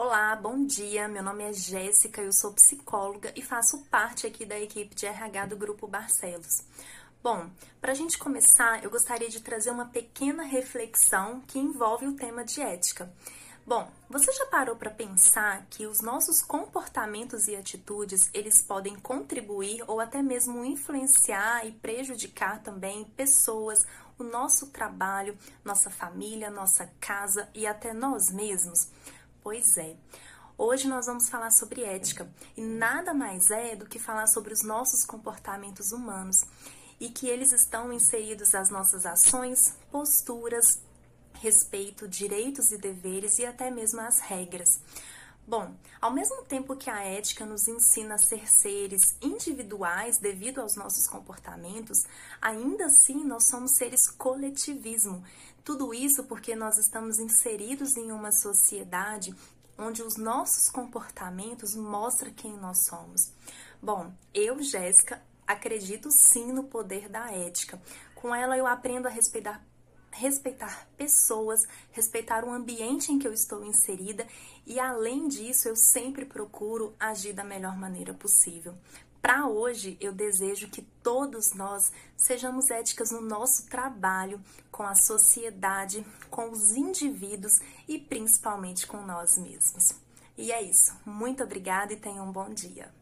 Olá, bom dia. Meu nome é Jéssica, eu sou psicóloga e faço parte aqui da equipe de RH do Grupo Barcelos. Bom, para a gente começar, eu gostaria de trazer uma pequena reflexão que envolve o tema de ética. Bom, você já parou para pensar que os nossos comportamentos e atitudes, eles podem contribuir ou até mesmo influenciar e prejudicar também pessoas, o nosso trabalho, nossa família, nossa casa e até nós mesmos? Pois é. Hoje nós vamos falar sobre ética e nada mais é do que falar sobre os nossos comportamentos humanos e que eles estão inseridos às nossas ações, posturas, respeito, direitos e deveres e até mesmo as regras. Bom, ao mesmo tempo que a ética nos ensina a ser seres individuais devido aos nossos comportamentos, ainda assim nós somos seres coletivismo. Tudo isso porque nós estamos inseridos em uma sociedade onde os nossos comportamentos mostram quem nós somos. Bom, eu, Jéssica, acredito sim no poder da ética. Com ela eu aprendo a respeitar respeitar pessoas, respeitar o ambiente em que eu estou inserida e, além disso, eu sempre procuro agir da melhor maneira possível. Para hoje, eu desejo que todos nós sejamos éticas no nosso trabalho, com a sociedade, com os indivíduos e principalmente com nós mesmos. E é isso. Muito obrigada e tenha um bom dia.